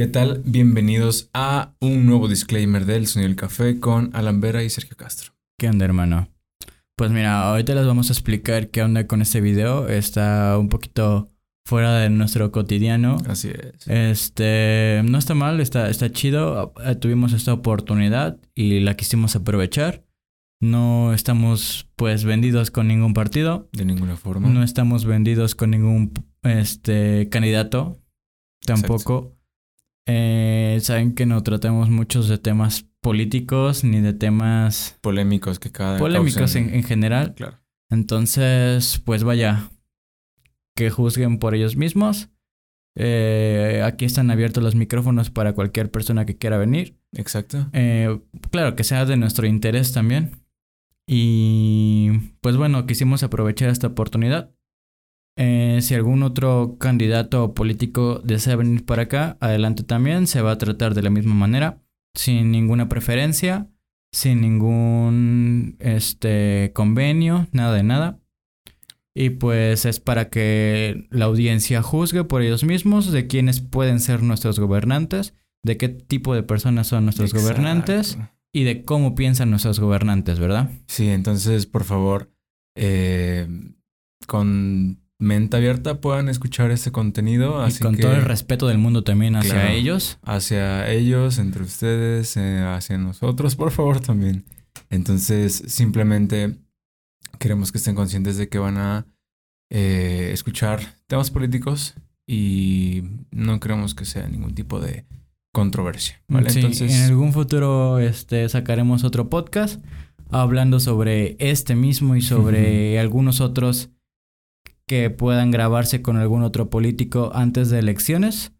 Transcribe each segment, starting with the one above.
¿Qué tal? Bienvenidos a un nuevo disclaimer del Sonido del Café con Alan Vera y Sergio Castro. ¿Qué onda, hermano? Pues mira, ahorita les vamos a explicar qué onda con este video. Está un poquito fuera de nuestro cotidiano. Así es. Este, no está mal, está, está chido. Eh, Tuvimos esta oportunidad y la quisimos aprovechar. No estamos pues vendidos con ningún partido. De ninguna forma. No estamos vendidos con ningún este candidato. Tampoco. Eh, saben que no tratamos muchos de temas políticos ni de temas Polémicos que cada polémicos en, en general. Claro. Entonces, pues vaya, que juzguen por ellos mismos. Eh, aquí están abiertos los micrófonos para cualquier persona que quiera venir. Exacto. Eh, claro, que sea de nuestro interés también. Y pues bueno, quisimos aprovechar esta oportunidad. Eh, si algún otro candidato o político desea venir para acá, adelante también. Se va a tratar de la misma manera, sin ninguna preferencia, sin ningún este convenio, nada de nada. Y pues es para que la audiencia juzgue por ellos mismos de quiénes pueden ser nuestros gobernantes, de qué tipo de personas son nuestros Exacto. gobernantes y de cómo piensan nuestros gobernantes, ¿verdad? Sí, entonces, por favor, eh, con mente abierta puedan escuchar este contenido. Así con que todo el respeto del mundo también hacia Claro. ellos. hacia ellos, entre ustedes, eh, hacia nosotros, por favor, también. Entonces, simplemente queremos que estén conscientes de que van a eh, escuchar temas políticos y no queremos que sea ningún tipo de controversia, ¿vale? Sí, Entonces, en algún futuro este, sacaremos otro podcast hablando sobre este mismo y sobre algunos otros que puedan grabarse con algún otro político antes de elecciones.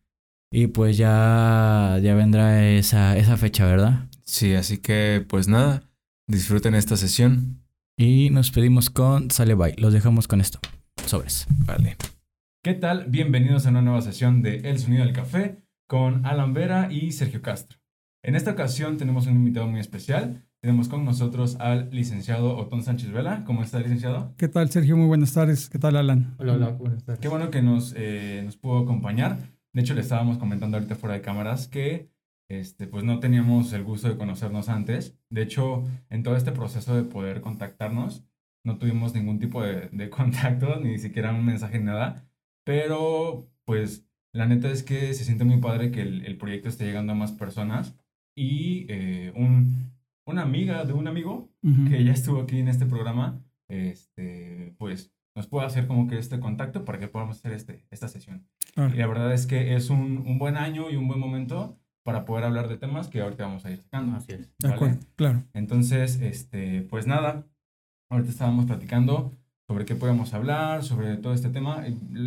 Y pues ya, ya vendrá esa, esa fecha, ¿verdad? sí, así que, pues nada, disfruten esta sesión. Y nos pedimos con Sale Bye. Los dejamos con esto. Sobres. Vale. ¿Qué tal? Bienvenidos a una nueva sesión de El Sonido del Café con Alan Vera y Sergio Castro. En esta ocasión tenemos un invitado muy especial. Tenemos con nosotros al licenciado Otón Sánchez Vela. ¿Cómo está, licenciado? ¿Qué tal, Sergio? Muy buenas tardes. ¿Qué tal, Alan? Hola, hola, buenas tardes. Qué bueno que nos, eh, nos pudo acompañar. De hecho, le estábamos comentando ahorita fuera de cámaras que este, pues no teníamos el gusto de conocernos antes. De hecho, en todo este proceso de poder contactarnos, no tuvimos ningún tipo de, de contacto, ni siquiera un mensaje, ni nada. Pero, pues, la neta es que se siente muy padre que el, el proyecto esté llegando a más personas. Y eh, un, una amiga de un amigo Ujú. que ya estuvo aquí en este programa, este, pues nos puede hacer como que este contacto para que podamos hacer este, esta sesión. Claro. Y la verdad es que es un, un buen año y un buen momento para poder hablar de temas que ahorita vamos a ir sacando. Así es. De ¿vale? acuerdo, claro. Entonces, este, pues nada, ahorita estábamos platicando sobre qué podemos hablar, sobre todo este tema.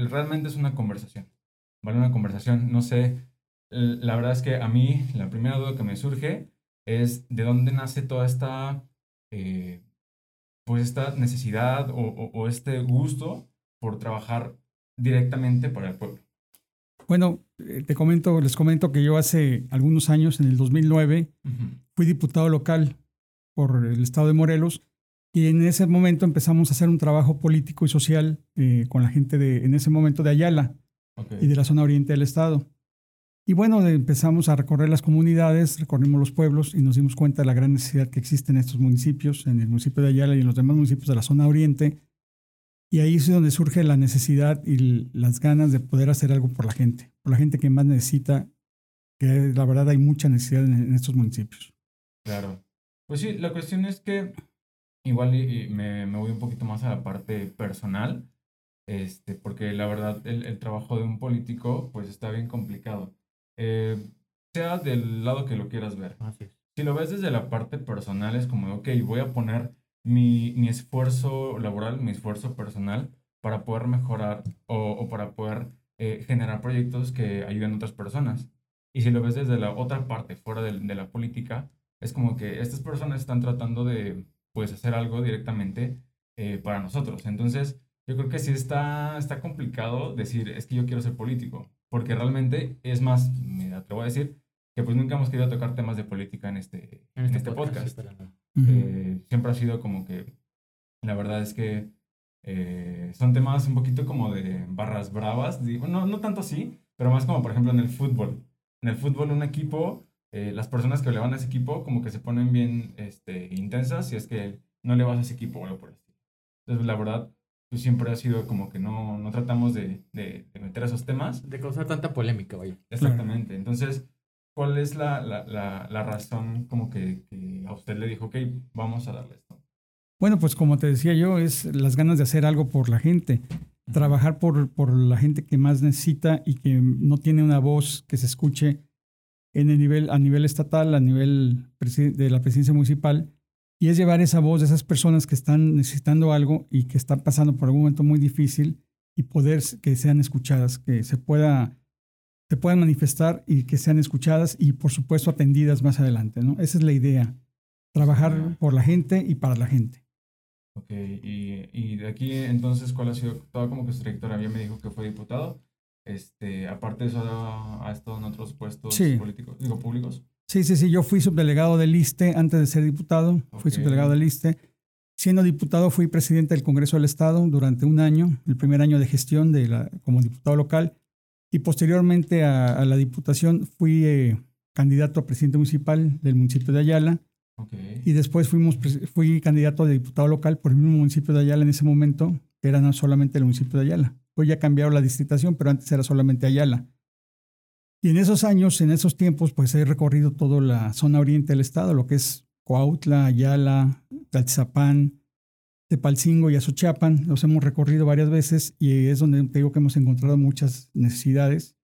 Realmente es una conversación, ¿vale? Una conversación, no sé, la verdad es que a mí la primera duda que me surge es de dónde nace toda esta, eh, pues esta necesidad o, o- o este gusto por trabajar directamente para el pueblo. Bueno, eh, te comento, les comento que yo hace algunos años, en el 2009, fui diputado local por el estado de Morelos y en ese momento empezamos a hacer un trabajo político y social eh, con la gente de, en ese momento de Ayala y de la zona oriente del estado. Y bueno, empezamos a recorrer las comunidades, recorrimos los pueblos y nos dimos cuenta de la gran necesidad que existe en estos municipios, en el municipio de Ayala y en los demás municipios de la zona oriente. Y ahí es donde surge la necesidad y las ganas de poder hacer algo por la gente, por la gente que más necesita, que la verdad hay mucha necesidad en, estos municipios. Claro. Pues sí, la cuestión es que igual me, me voy un poquito más a la parte personal, este, porque la verdad el, el trabajo de un político pues está bien complicado. Eh, sea del lado que lo quieras ver. Así es. Si lo ves desde la parte personal es como, ok, voy a poner mi, mi esfuerzo laboral, mi esfuerzo personal para poder mejorar o, o para poder eh, generar proyectos que ayuden a otras personas. Y si lo ves desde la otra parte, fuera de, de la política, es como que estas personas están tratando de, pues, hacer algo directamente eh, para nosotros. Entonces, yo creo que sí está, está complicado decir, es que yo quiero ser político, porque realmente es más, me atrevo a decir, que pues nunca hemos querido tocar temas de política en este, en este, podcast. nada. Ujú. Eh, siempre ha sido como que, la verdad es que eh, son temas un poquito como de barras bravas, digo, no, no tanto así, pero más como por ejemplo en el fútbol. en el fútbol un equipo, eh, las personas que le van a ese equipo como que se ponen bien este, intensas si es que no le vas a ese equipo o algo por el estilo. Entonces, la verdad, pues siempre ha sido como que no, no tratamos de, de, meter esos temas. De causar tanta polémica, vaya. Exactamente. Entonces, ¿cuál es la, la, la, razón como que, que, a usted le dijo, ok, vamos a darle esto? Bueno, pues como te decía yo, es las ganas de hacer algo por la gente, trabajar por, por la gente que más necesita y que no tiene una voz que se escuche en el nivel, a nivel estatal, a nivel de la presidencia municipal y es llevar esa voz de esas personas que están necesitando algo y que están pasando por algún momento muy difícil y poder que sean escuchadas, que se pueda se puedan manifestar y que sean escuchadas y por supuesto atendidas más adelante, ¿no? Esa es la idea, trabajar por la gente y para la gente. Ok, y, y de aquí entonces, ¿cuál ha sido toda como que su trayectoria? Ya me dijo que fue diputado, este, aparte de eso ha, estado en otros puestos políticos, digo, públicos. Sí, sí, sí, yo fui subdelegado del ISTE antes de ser diputado, fui subdelegado del ISTE. Siendo diputado fui presidente del Congreso del Estado durante un año, el primer año de gestión de la, como diputado local, y posteriormente a, la diputación fui eh, candidato a presidente municipal del municipio de Ayala. Y después fuimos, fui candidato de diputado local por el mismo municipio de Ayala en ese momento, que era no solamente el municipio de Ayala. Hoy ya cambiado la distritación, pero antes era solamente Ayala. Y en esos años, en esos tiempos, pues he recorrido toda la zona oriente del estado, lo que es Coautla, Ayala, Talzapán, Tepalcingo y Azochapan. Los hemos recorrido varias veces y es donde te digo que hemos encontrado muchas necesidades,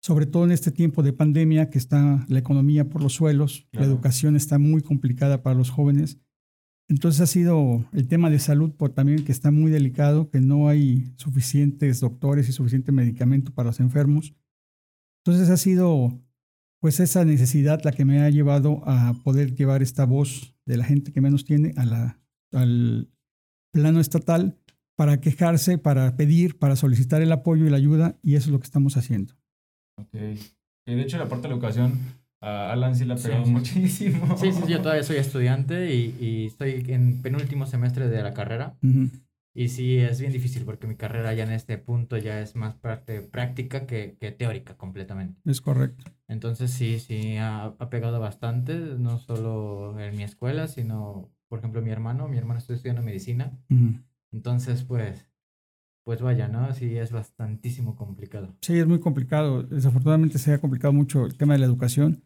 sobre todo en este tiempo de pandemia que está la economía por los suelos, la educación está muy complicada para los jóvenes. Entonces ha sido el tema de salud por también que está muy delicado, que no hay suficientes doctores y suficiente medicamento para los enfermos. Entonces ha sido pues esa necesidad la que me ha llevado a poder llevar esta voz de la gente que menos tiene a la, al plano estatal para quejarse, para pedir, para solicitar el apoyo y la ayuda, y eso es lo que estamos haciendo. Ok. Y de hecho, la parte de la educación, a Alan sí la ha pegado muchísimo. Sí, sí, yo todavía soy estudiante y, y, estoy en penúltimo semestre de la carrera. Y sí, es bien difícil porque mi carrera ya en este punto ya es más parte práctica que, que teórica completamente. Es correcto. Entonces sí, sí, ha, ha, pegado bastante, no solo en mi escuela, sino, por ejemplo, mi hermano, mi hermano está estudiando medicina. Entonces, pues, pues vaya, ¿no? Sí, es bastantísimo complicado. Sí, es muy complicado. Desafortunadamente se ha complicado mucho el tema de la educación.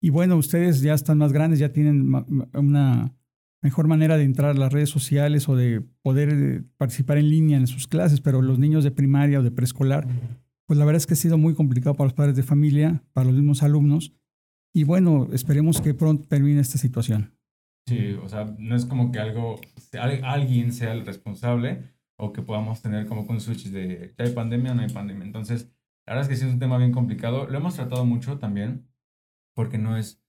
Y bueno, ustedes ya están más grandes, ya tienen una mejor manera de entrar a las redes sociales o de poder eh, participar en línea en sus clases, pero los niños de primaria o de preescolar, pues la verdad es que ha sido muy complicado para los padres de familia, para los mismos alumnos. Y bueno, esperemos que pronto termine esta situación. Sí, o sea, no es como que algo, alguien sea el responsable o que podamos tener como con switch de ya hay pandemia o no hay pandemia. Entonces, la verdad es que sí es un tema bien complicado. Lo hemos tratado mucho también porque no es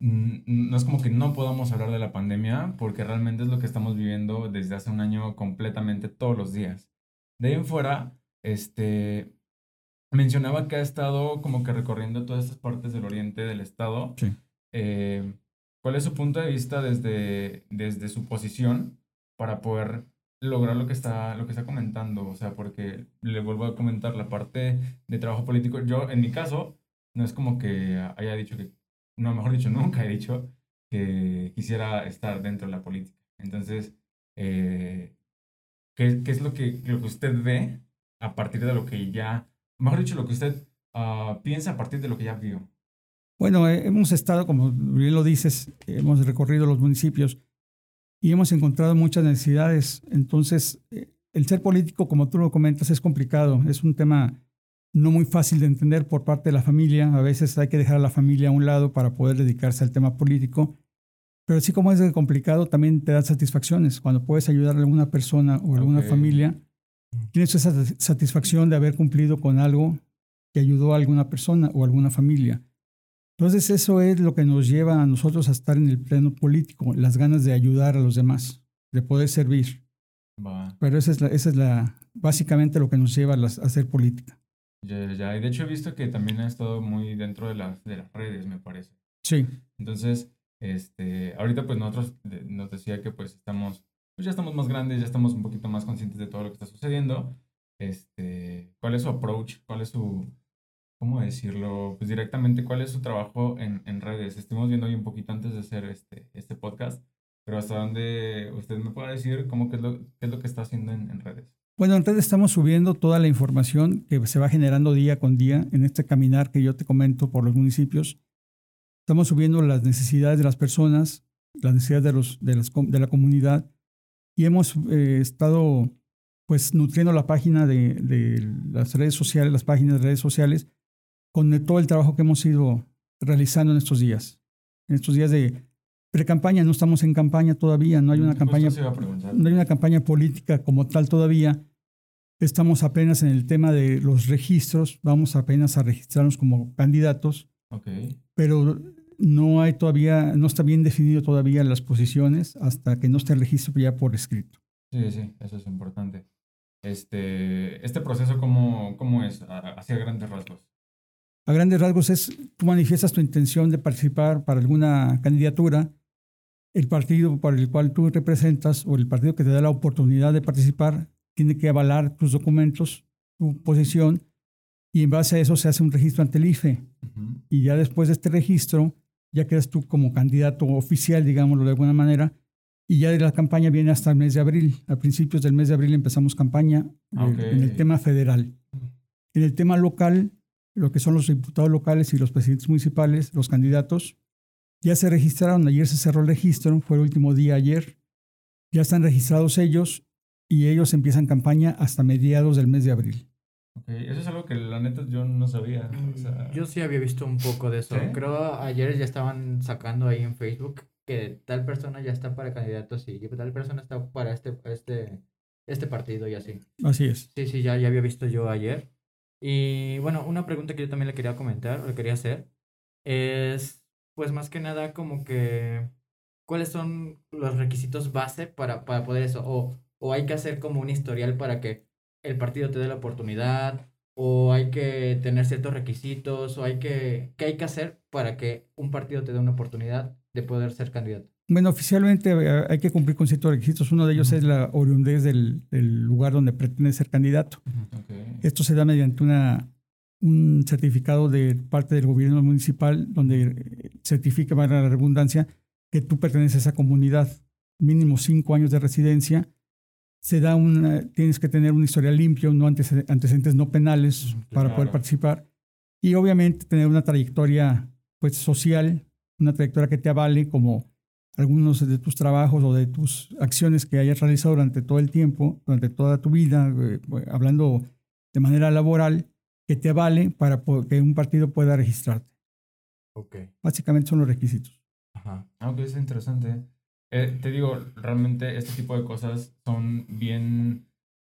no es como que no podamos hablar de la pandemia, porque realmente es lo que estamos viviendo desde hace un año completamente todos los días. De ahí en fuera, este, mencionaba que ha estado como que recorriendo todas estas partes del oriente del estado. Sí. Eh, ¿Cuál es su punto de vista desde, desde su posición para poder lograr lo que está lo que está comentando? O sea, porque le vuelvo a comentar la parte de trabajo político. Yo, en mi caso, no es como que haya dicho que no, mejor dicho, nunca he dicho que quisiera estar dentro de la política. Entonces, eh, ¿qué, ¿qué, es lo que, lo que usted ve a partir de lo que ya, mejor dicho, lo que usted uh, piensa a partir de lo que ya vio? Bueno, eh, hemos estado, como bien lo dices, hemos recorrido los municipios y hemos encontrado muchas necesidades. Entonces, eh, el ser político, como tú lo comentas, es complicado. Es un tema no muy fácil de entender por parte de la familia. A veces hay que dejar a la familia a un lado para poder dedicarse al tema político. Pero así como es complicado, también te da satisfacciones. Cuando puedes ayudar a alguna persona o a alguna familia, tienes esa satisfacción de haber cumplido con algo que ayudó a alguna persona o a alguna familia. Entonces eso es lo que nos lleva a nosotros a estar en el pleno político, las ganas de ayudar a los demás, de poder servir. Pero esa es, la, esa es la, básicamente lo que nos lleva a hacer política. Ya, ya, y de hecho he visto que también ha estado muy dentro de las, de las redes, me parece. Sí. Entonces, este, ahorita pues nosotros nos decía que pues estamos, pues ya estamos más grandes, ya estamos un poquito más conscientes de todo lo que está sucediendo. Este, ¿cuál es su approach? ¿Cuál es su, ¿cómo decirlo? Pues directamente, ¿cuál es su trabajo en, en redes? Estuvimos viendo hoy un poquito antes de hacer este, este podcast, pero hasta dónde usted me puede decir cómo qué es lo, qué es lo que está haciendo en, en redes. Bueno, entonces estamos subiendo toda la información que se va generando día con día en este caminar que yo te comento por los municipios. Estamos subiendo las necesidades de las personas, las necesidades de, los, de, las, de la comunidad y hemos eh, estado pues nutriendo la página de, de, las redes sociales, las páginas de redes sociales, con todo el trabajo que hemos ido realizando en estos días. En estos días de pre-campaña, no estamos en campaña todavía, no hay una campaña, no hay una campaña política como tal todavía, Estamos apenas en el tema de los registros, vamos apenas a registrarnos como candidatos, okay. pero no hay todavía, no está bien definido todavía las posiciones hasta que no esté el registro ya por escrito. Sí, sí, eso es importante. Este, este proceso, ¿cómo, cómo es? Hacia grandes rasgos. A grandes rasgos es, tú manifiestas tu intención de participar para alguna candidatura, el partido para el cual tú representas o el partido que te da la oportunidad de participar tiene que avalar tus documentos, tu posición, y en base a eso se hace un registro ante el IFE. Y ya después de este registro, ya quedas tú como candidato oficial, digámoslo de alguna manera, y ya de la campaña viene hasta el mes de abril. A principios del mes de abril empezamos campaña en el tema federal. En el tema local, lo que son los diputados locales y los presidentes municipales, los candidatos, ya se registraron, ayer se cerró el registro, fue el último día ayer, ya están registrados ellos y ellos empiezan campaña hasta mediados del mes de abril. Okay. Eso es algo que la neta yo no sabía. Mm, yo sí había visto un poco de eso. Creo ayer ya estaban sacando ahí en Facebook que tal persona ya está para candidatos y tal persona está para este, este, este partido y así. Así es. Sí, sí, ya, ya había visto yo ayer. Y bueno, una pregunta que yo también le quería comentar, o le quería hacer, es pues más que nada como que, ¿cuáles son los requisitos base para, para poder eso? O o hay que hacer como un historial para que el partido te dé la oportunidad, o hay que tener ciertos requisitos, o hay que, ¿qué hay que hacer para que un partido te dé una oportunidad de poder ser candidato? Bueno, oficialmente eh, hay que cumplir con ciertos requisitos. Uno de ellos es la oriundez del, lugar donde pretende ser candidato. Esto se da mediante una, un certificado de parte del gobierno municipal donde certifica, para la redundancia, que tú perteneces a esa comunidad. Mínimo cinco años de residencia se da una, tienes que tener un historial limpio, no antecedentes no penales para poder participar y obviamente tener una trayectoria pues social, una trayectoria que te avale como algunos de tus trabajos o de tus acciones que hayas realizado durante todo el tiempo, durante toda tu vida, eh, hablando de manera laboral, que te avale para que un partido pueda registrarte. Okay. Básicamente son los requisitos. Ajá. Aunque ah, es interesante. Eh, te digo, realmente este tipo de cosas son bien,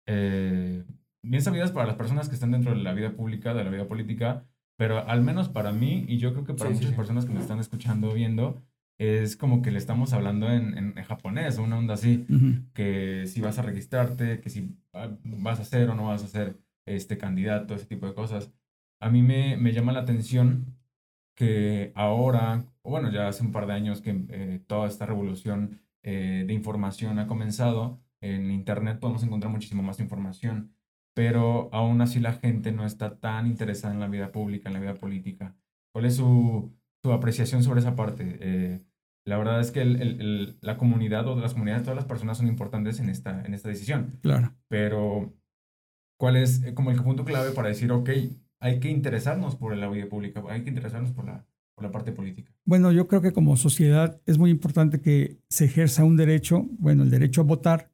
eh, bien sabidas para las personas que están dentro de la vida pública, de la vida política, pero al menos para mí, y yo creo que para muchas personas que me están escuchando o viendo, es como que le estamos hablando en, en, japonés, una onda así, que si vas a registrarte, que si vas a ser o no vas a ser este candidato, ese tipo de cosas. A mí me, me llama la atención que ahora, bueno, ya hace un par de años que eh, toda esta revolución eh, de información ha comenzado, en Internet podemos encontrar muchísimo más información, pero aún así la gente no está tan interesada en la vida pública, en la vida política. ¿Cuál es su, su apreciación sobre esa parte? Eh, la verdad es que el, el, la comunidad o de las comunidades, todas las personas son importantes en esta, en esta decisión. Claro. Pero, ¿cuál es como el punto clave para decir, ok, hay que interesarnos por la vida pública, hay que interesarnos por la, por la parte política. Bueno, yo creo que como sociedad es muy importante que se ejerza un derecho, bueno, el derecho a votar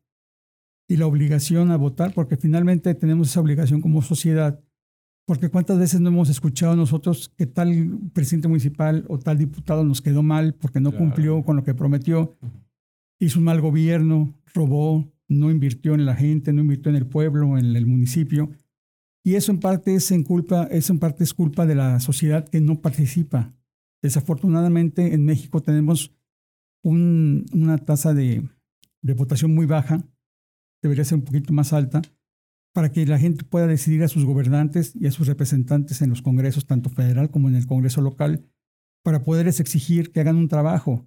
y la obligación a votar, porque finalmente tenemos esa obligación como sociedad. Porque cuántas veces no hemos escuchado nosotros que tal presidente municipal o tal diputado nos quedó mal porque no cumplió con lo que prometió, hizo un mal gobierno, robó, no invirtió en la gente, no invirtió en el pueblo, en el municipio. Y eso en parte es, en culpa, eso en parte es culpa de la sociedad que no participa. Desafortunadamente en México tenemos una tasa de, de votación muy baja, debería ser un poquito más alta, para que la gente pueda decidir a sus gobernantes y a sus representantes en los congresos, tanto federal como en el congreso local, para poderles exigir que hagan un trabajo.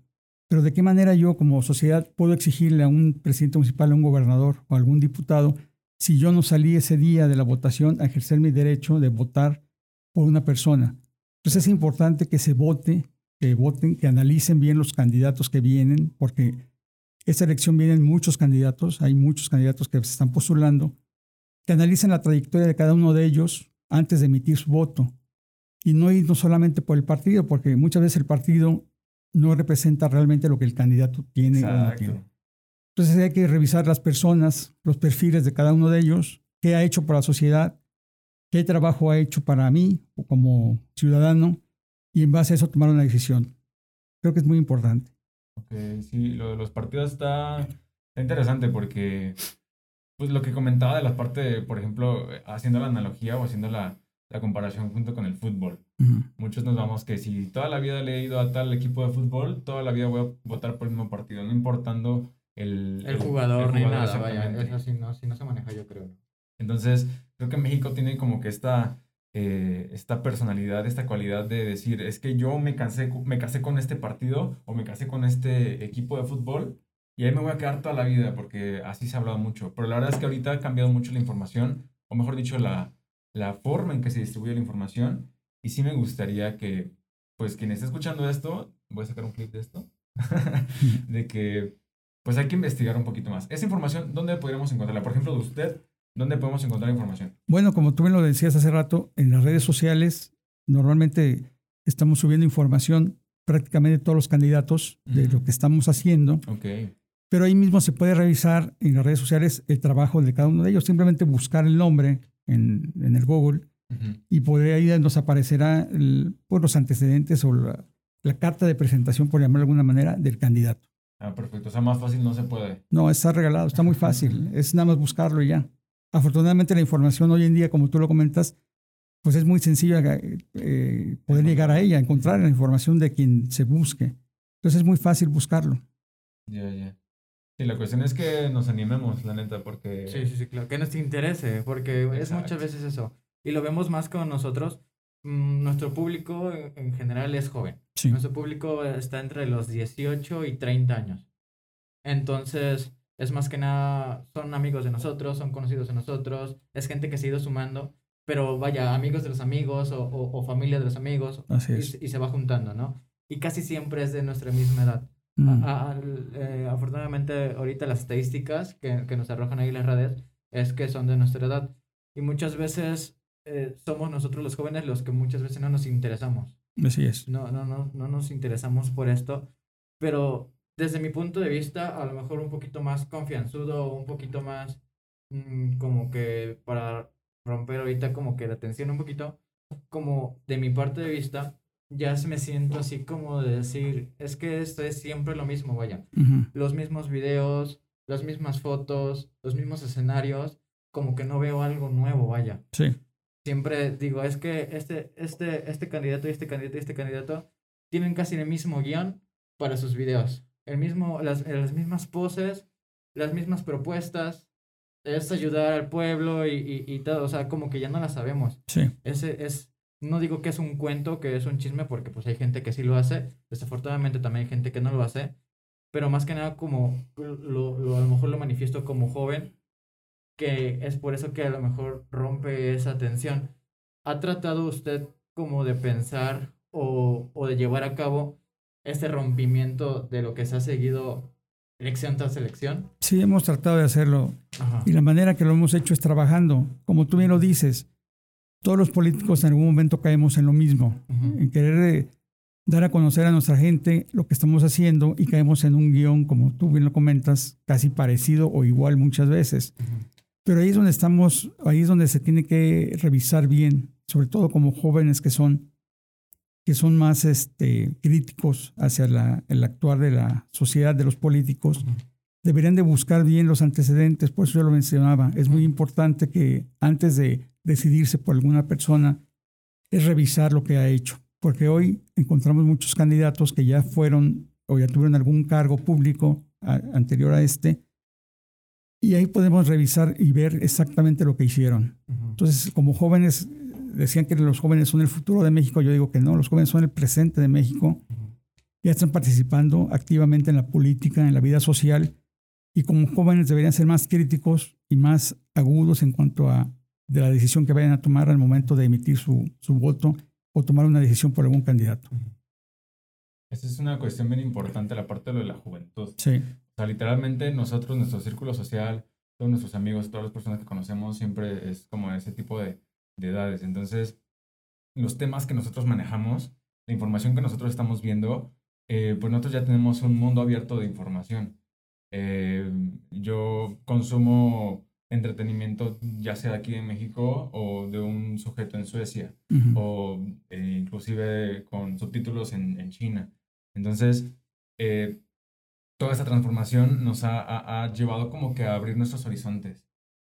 Pero ¿de qué manera yo como sociedad puedo exigirle a un presidente municipal, a un gobernador o a algún diputado si yo no salí ese día de la votación a ejercer mi derecho de votar por una persona. Entonces es importante que se vote, que voten, que analicen bien los candidatos que vienen, porque esta elección vienen muchos candidatos, hay muchos candidatos que se están postulando, que analicen la trayectoria de cada uno de ellos antes de emitir su voto. Y no ir no solamente por el partido, porque muchas veces el partido no representa realmente lo que el candidato tiene o no tiene. Entonces hay que revisar las personas, los perfiles de cada uno de ellos, qué ha hecho por la sociedad, qué trabajo ha hecho para mí como ciudadano y en base a eso tomar una decisión. Creo que es muy importante. Ok, sí, lo de los partidos está, interesante porque pues lo que comentaba de la parte, por ejemplo, haciendo la analogía o haciendo la, la comparación junto con el fútbol. Muchos nos vamos que si toda la vida le he ido a tal equipo de fútbol, toda la vida voy a votar por el mismo partido, no importando el, el, jugador, ni nada, vaya, eso sí no, no se maneja yo creo. Entonces, creo que México tiene como que esta, eh, esta personalidad, esta cualidad de decir, es que yo me, cansé, me casé con este partido o me casé con este equipo de fútbol y ahí me voy a quedar toda la vida porque así se ha hablado mucho. Pero la verdad es que ahorita ha cambiado mucho la información, o mejor dicho, la, la forma en que se distribuye la información. Y sí me gustaría que, pues, quien esté escuchando esto, voy a sacar un clip de esto, de que, pues, hay que investigar un poquito más. Esa información, ¿dónde podríamos encontrarla? Por ejemplo, de usted, ¿dónde podemos encontrar información? Bueno, como tú me lo decías hace rato, en las redes sociales, normalmente estamos subiendo información prácticamente todos los candidatos de lo que estamos haciendo. Okay. Pero ahí mismo se puede revisar en las redes sociales el trabajo de cada uno de ellos. Simplemente buscar el nombre en, en el Google y por ahí nos aparecerá el, pues, los antecedentes o la, la, carta de presentación, por llamarlo de alguna manera, del candidato. Ah, perfecto. O sea, más fácil no se puede. No, está regalado, está muy fácil. es nada más buscarlo y ya. Afortunadamente la información hoy en día, como tú lo comentas, pues es muy sencillo eh, poder llegar a ella, encontrar la información de quien se busque. Entonces es muy fácil buscarlo. Ya, ya. Sí, la cuestión es que nos animemos, la neta, porque... Sí, sí, sí, claro. Que nos interese, porque es muchas veces eso. Y lo vemos más con nosotros. Mm, nuestro público en general es joven. Nuestro público está entre los 18 y 30 años. Entonces, es más que nada, son amigos de nosotros, son conocidos de nosotros, es gente que se ha ido sumando, pero vaya, amigos de los amigos o, o, familia de los amigos. Así y, y se va juntando, ¿no? Y casi siempre es de nuestra misma edad. Mm. Eh, afortunadamente, ahorita las estadísticas que, que, nos arrojan ahí las redes es que son de nuestra edad. Y muchas veces eh, somos nosotros los jóvenes los que muchas veces no nos interesamos. Así es. No, no, no, no nos interesamos por esto. Pero desde mi punto de vista, a lo mejor un poquito más confianzudo, un poquito más mm, como que para romper ahorita como que la tensión un poquito, como de mi parte de vista, ya me siento así como de decir, es que esto es siempre lo mismo, vaya. Los mismos videos, las mismas fotos, los mismos escenarios, como que no veo algo nuevo, vaya. Sí. Siempre digo, es que este, este, este candidato y este candidato y este candidato tienen casi el mismo guion para sus videos. El mismo, las, las mismas poses, las mismas propuestas, es ayudar al pueblo y, y, y todo, o sea, como que ya no la sabemos. Sí. Ese es, no digo que es un cuento, que es un chisme, porque pues hay gente que sí lo hace, desafortunadamente también hay gente que no lo hace, pero más que nada como lo, lo, a lo mejor lo manifiesto como joven, que es por eso que a lo mejor rompe esa tensión. ¿Ha tratado usted como de pensar o, o de llevar a cabo este rompimiento de lo que se ha seguido elección tras elección? Sí, hemos tratado de hacerlo. Y la manera que lo hemos hecho es trabajando. Como tú bien lo dices, todos los políticos en algún momento caemos en lo mismo, en querer eh, dar a conocer a nuestra gente lo que estamos haciendo y caemos en un guion, como tú bien lo comentas, casi parecido o igual muchas veces. Pero ahí es donde estamos, ahí es donde se tiene que revisar bien, sobre todo como jóvenes que son que son más este, críticos hacia la, el actuar de la sociedad, de los políticos, deberían de buscar bien los antecedentes, por eso yo lo mencionaba. Es muy importante que antes de decidirse por alguna persona es revisar lo que ha hecho, porque hoy encontramos muchos candidatos que ya fueron o ya tuvieron algún cargo público anterior a este, y ahí podemos revisar y ver exactamente lo que hicieron. Entonces, como jóvenes, decían que los jóvenes son el futuro de México, yo digo que no, los jóvenes son el presente de México, ya están participando activamente en la política, en la vida social, y como jóvenes deberían ser más críticos y más agudos en cuanto a de la decisión que vayan a tomar al momento de emitir su, su voto o tomar una decisión por algún candidato. Esa es una cuestión bien importante, la parte de lo de la juventud. Sí. Sea, literalmente nosotros, nuestro círculo social, todos nuestros amigos, todas las personas que conocemos, siempre es como ese tipo de, de edades. Entonces, los temas que nosotros manejamos, la información que nosotros estamos viendo, eh, pues nosotros ya tenemos un mundo abierto de información. Eh, yo consumo entretenimiento ya sea aquí en México o de un sujeto en Suecia Ujú. o eh, inclusive con subtítulos en, en China. Entonces, eh, toda esta transformación nos ha, ha- llevado como que a abrir nuestros horizontes.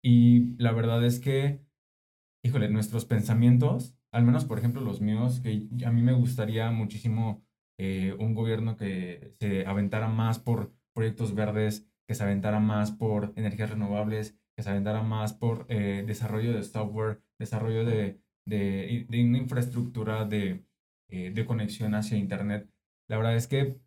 Y la verdad es que, híjole, nuestros pensamientos, al menos por ejemplo los míos, que a mí me gustaría muchísimo eh, un gobierno que se aventara más por proyectos verdes, que se aventara más por energías renovables, que se aventara más por eh, desarrollo de software, desarrollo de, de, de una infraestructura de, eh, de conexión hacia Internet. La verdad es que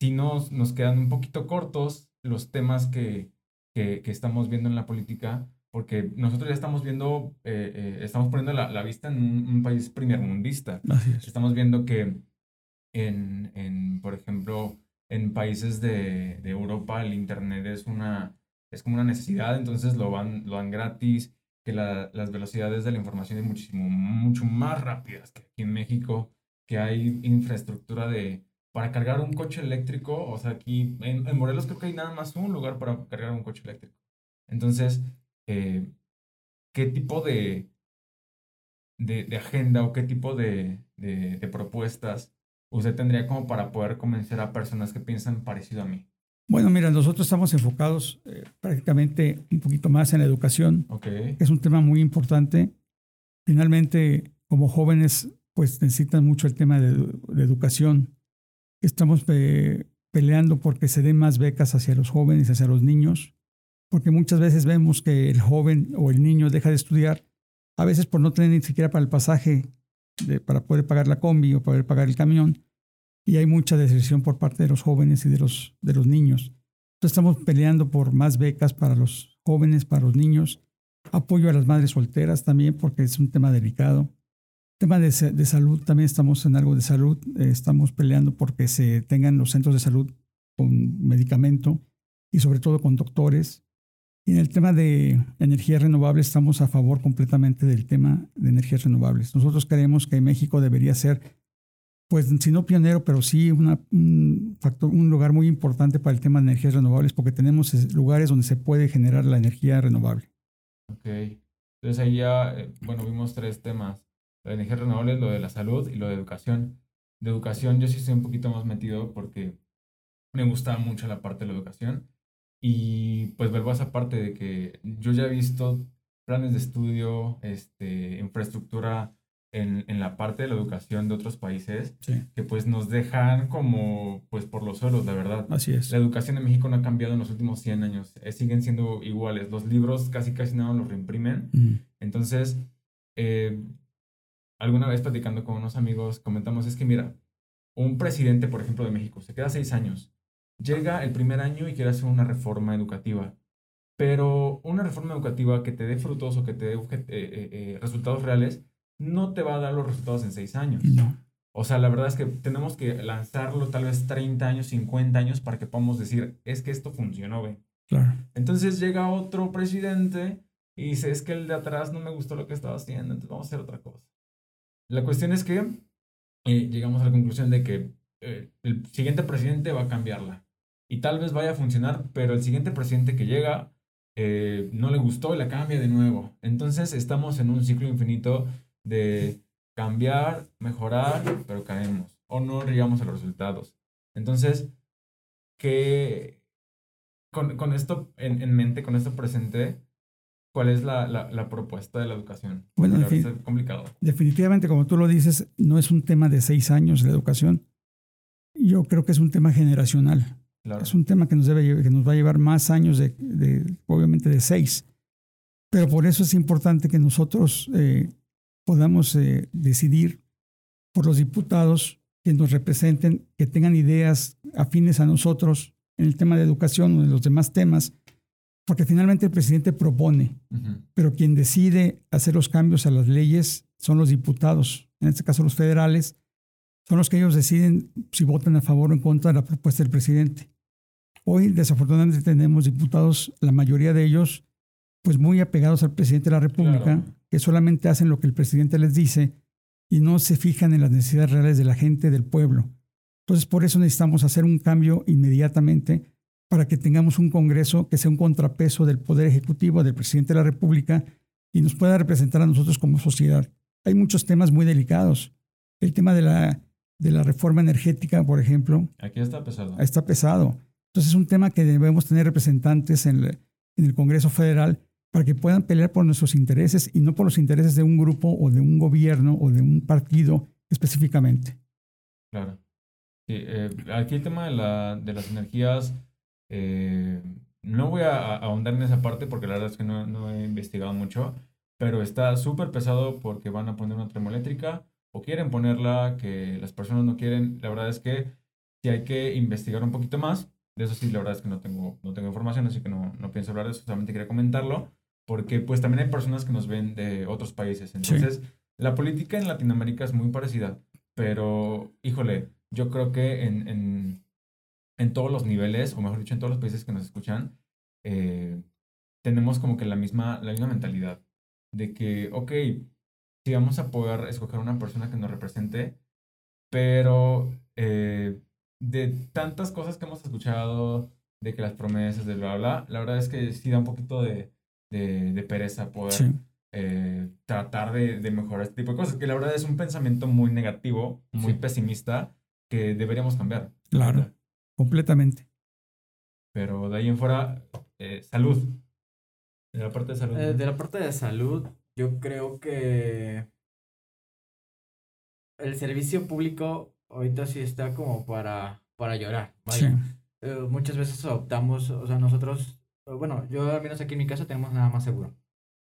si nos, nos quedan un poquito cortos los temas que, que, que estamos viendo en la política, porque nosotros ya estamos viendo, eh, eh, estamos poniendo la, la vista en un, un país primermundista. Así es. Estamos viendo que en, en por ejemplo, en países de, de Europa el Internet es una es como una necesidad, entonces lo van, lo dan gratis, que la- las velocidades de la información es muchísimo, mucho más rápidas que aquí en México, que hay infraestructura de, para cargar un coche eléctrico, o sea, aquí en, en Morelos creo que hay nada más un lugar para cargar un coche eléctrico. Entonces, eh, ¿qué tipo de, de, de agenda o qué tipo de, de, de propuestas usted tendría como para poder convencer a personas que piensan parecido a mí? Bueno, mira, nosotros estamos enfocados eh, prácticamente un poquito más en la educación, Ok, que es un tema muy importante. Finalmente, como jóvenes, pues necesitan mucho el tema de educación. Estamos peleando porque se den más becas hacia los jóvenes, hacia los niños, porque muchas veces vemos que el joven o el niño deja de estudiar, a veces por no tener ni siquiera para el pasaje, para poder pagar la combi o poder pagar el camión, y hay mucha deserción por parte de los jóvenes y de los, de los niños. Entonces estamos peleando por más becas para los jóvenes, para los niños, apoyo a las madres solteras también, porque es un tema delicado. Tema de, de salud, también estamos en algo de salud, eh, estamos peleando porque se tengan los centros de salud con medicamento y sobre todo con doctores. Y en el tema de energías renovables estamos a favor completamente del tema de energías renovables. Nosotros creemos que México debería ser, pues si no pionero, pero sí una- un, factor, un lugar muy importante para el tema de energías renovables porque tenemos eh, lugares donde se puede generar la energía renovable. ok. Entonces ahí ya, eh, bueno, vimos tres temas. Lo de energías renovables, lo de la salud y lo de educación. De educación yo sí estoy un poquito más metido porque me gusta mucho la parte de la educación. Y pues vuelvo a esa parte de que yo ya he visto planes de estudio, este, infraestructura en, en la parte de la educación de otros países Sí, que pues nos dejan como pues por los suelos, la verdad. así es. La educación en México no ha cambiado en los últimos 100 años, eh, siguen siendo iguales. Los libros casi casi nada los reimprimen. Entonces, eh, alguna vez platicando con unos amigos comentamos, es que mira, un presidente, por ejemplo, de México, se queda seis años, llega el primer año y quiere hacer una reforma educativa, pero una reforma educativa que te dé frutos o que te dé eh, eh, eh, resultados reales, no te va a dar los resultados en seis años. No. O sea, la verdad es que tenemos que lanzarlo tal vez 30 años, 50 años para que podamos decir, es que esto funcionó, güey. Claro. Entonces llega otro presidente y dice, es que el de atrás no me gustó lo que estaba haciendo, entonces vamos a hacer otra cosa. La cuestión es que eh, llegamos a la conclusión de que eh, el siguiente presidente va a cambiarla. Y tal vez vaya a funcionar, pero el siguiente presidente que llega eh, no le gustó y la cambia de nuevo. Entonces estamos en un ciclo infinito de cambiar, mejorar, pero caemos. O no llegamos a los resultados. Entonces, ¿qué, con, con esto en, en mente, con esto presente, ¿cuál es la, la, la propuesta de la educación? Bueno, Porque es complicado. Definitivamente, como tú lo dices, no es un tema de seis años la educación. Yo creo que es un tema generacional. Claro. Es un tema que nos, debe, que nos va a llevar más años, de, de- obviamente de seis. Pero por eso es importante que nosotros eh, podamos eh, decidir por los diputados que nos representen, que tengan ideas afines a nosotros en el tema de educación o en los demás temas, Porque finalmente el presidente propone, pero quien decide hacer los cambios a las leyes son los diputados, en este caso los federales, son los que ellos deciden si votan a favor o en contra de la propuesta del presidente. Hoy, desafortunadamente, tenemos diputados, la mayoría de ellos, pues muy apegados al presidente de la República, que solamente hacen lo que el presidente les dice y no se fijan en las necesidades reales de la gente, del pueblo. Entonces, por eso necesitamos hacer un cambio inmediatamente para que tengamos un Congreso que sea un contrapeso del Poder Ejecutivo, del presidente de la República, y nos pueda representar a nosotros como sociedad. Hay muchos temas muy delicados. El tema de la, de la reforma energética, por ejemplo. Aquí está pesado. Está pesado. Entonces es un tema que debemos tener representantes en el, en el Congreso Federal para que puedan pelear por nuestros intereses y no por los intereses de un grupo o de un gobierno o de un partido específicamente. Claro. Eh, aquí el tema de, la, de las energías eh, no voy a, ahondar en esa parte porque la verdad es que no, no he investigado mucho, pero está súper pesado porque van a poner una termoeléctrica o quieren ponerla, que las personas no quieren. La verdad es que si hay que investigar un poquito más. De eso sí, la verdad es que no tengo, no tengo información, así que no, no pienso hablar de eso, solamente quería comentarlo, porque pues también hay personas que nos ven de otros países. Entonces, la política en Latinoamérica es muy parecida, pero híjole, yo creo que en, en en todos los niveles, o mejor dicho, en todos los países que nos escuchan, eh, tenemos como que la misma, la misma mentalidad de que, ok, sí vamos a poder escoger una persona que nos represente, pero eh, de tantas cosas que hemos escuchado, de que las promesas, de bla, bla, la verdad es que sí da un poquito de, de, pereza poder eh, tratar de, de, mejorar este tipo de cosas, que la verdad es un pensamiento muy negativo, muy pesimista, que deberíamos cambiar. Claro completamente. Pero de ahí en fuera, eh, salud. De la parte de salud. Eh, de la parte de salud, yo creo que el servicio público ahorita sí está como para, para llorar. Eh, muchas veces optamos, o sea, nosotros, bueno, yo al menos aquí en mi casa tenemos nada más seguro.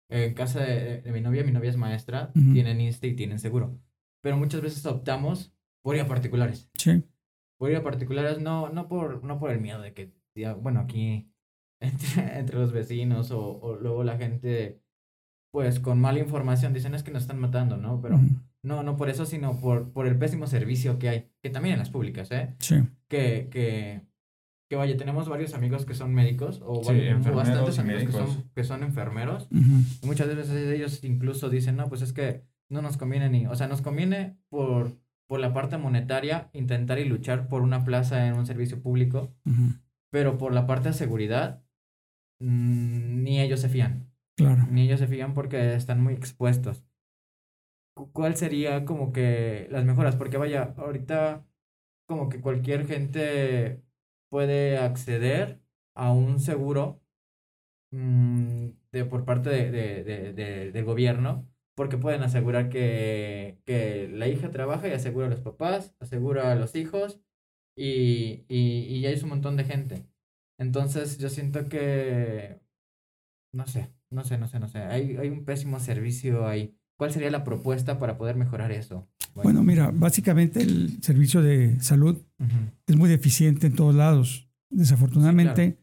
En casa de, mi novia, mi novia es maestra, tienen INSTE y tienen seguro. Pero muchas veces optamos por ir a particulares. Sí por ir a particulares, no, no, por, no por el miedo de que, bueno, aquí entre, los vecinos o, luego la gente, pues con mala información dicen es que nos están matando, ¿no? Pero no, no por eso, sino por, por el pésimo servicio que hay, que también en las públicas, ¿eh? Sí. Que, que, que vaya, tenemos varios amigos que son médicos o bastantes amigos que son, que son enfermeros. y muchas veces ellos incluso dicen, no, pues es que no nos conviene ni, o sea, nos conviene por por la parte monetaria, intentar y luchar por una plaza en un servicio público, pero por la parte de seguridad, mm, ni ellos se fían. Claro. Ni ellos se fían porque están muy expuestos. ¿Cuál sería como que las mejoras? Porque vaya, ahorita como que cualquier gente puede acceder a un seguro mm, de, por parte de, de, de, del gobierno porque pueden asegurar que, que la hija trabaja y asegura a los papás, asegura a los hijos y, y, y hay un montón de gente. Entonces yo siento que, no sé, no sé, no sé, no sé, hay, hay un pésimo servicio ahí. ¿Cuál sería la propuesta para poder mejorar eso? Bueno, mira, básicamente el servicio de salud es muy deficiente en todos lados. Desafortunadamente,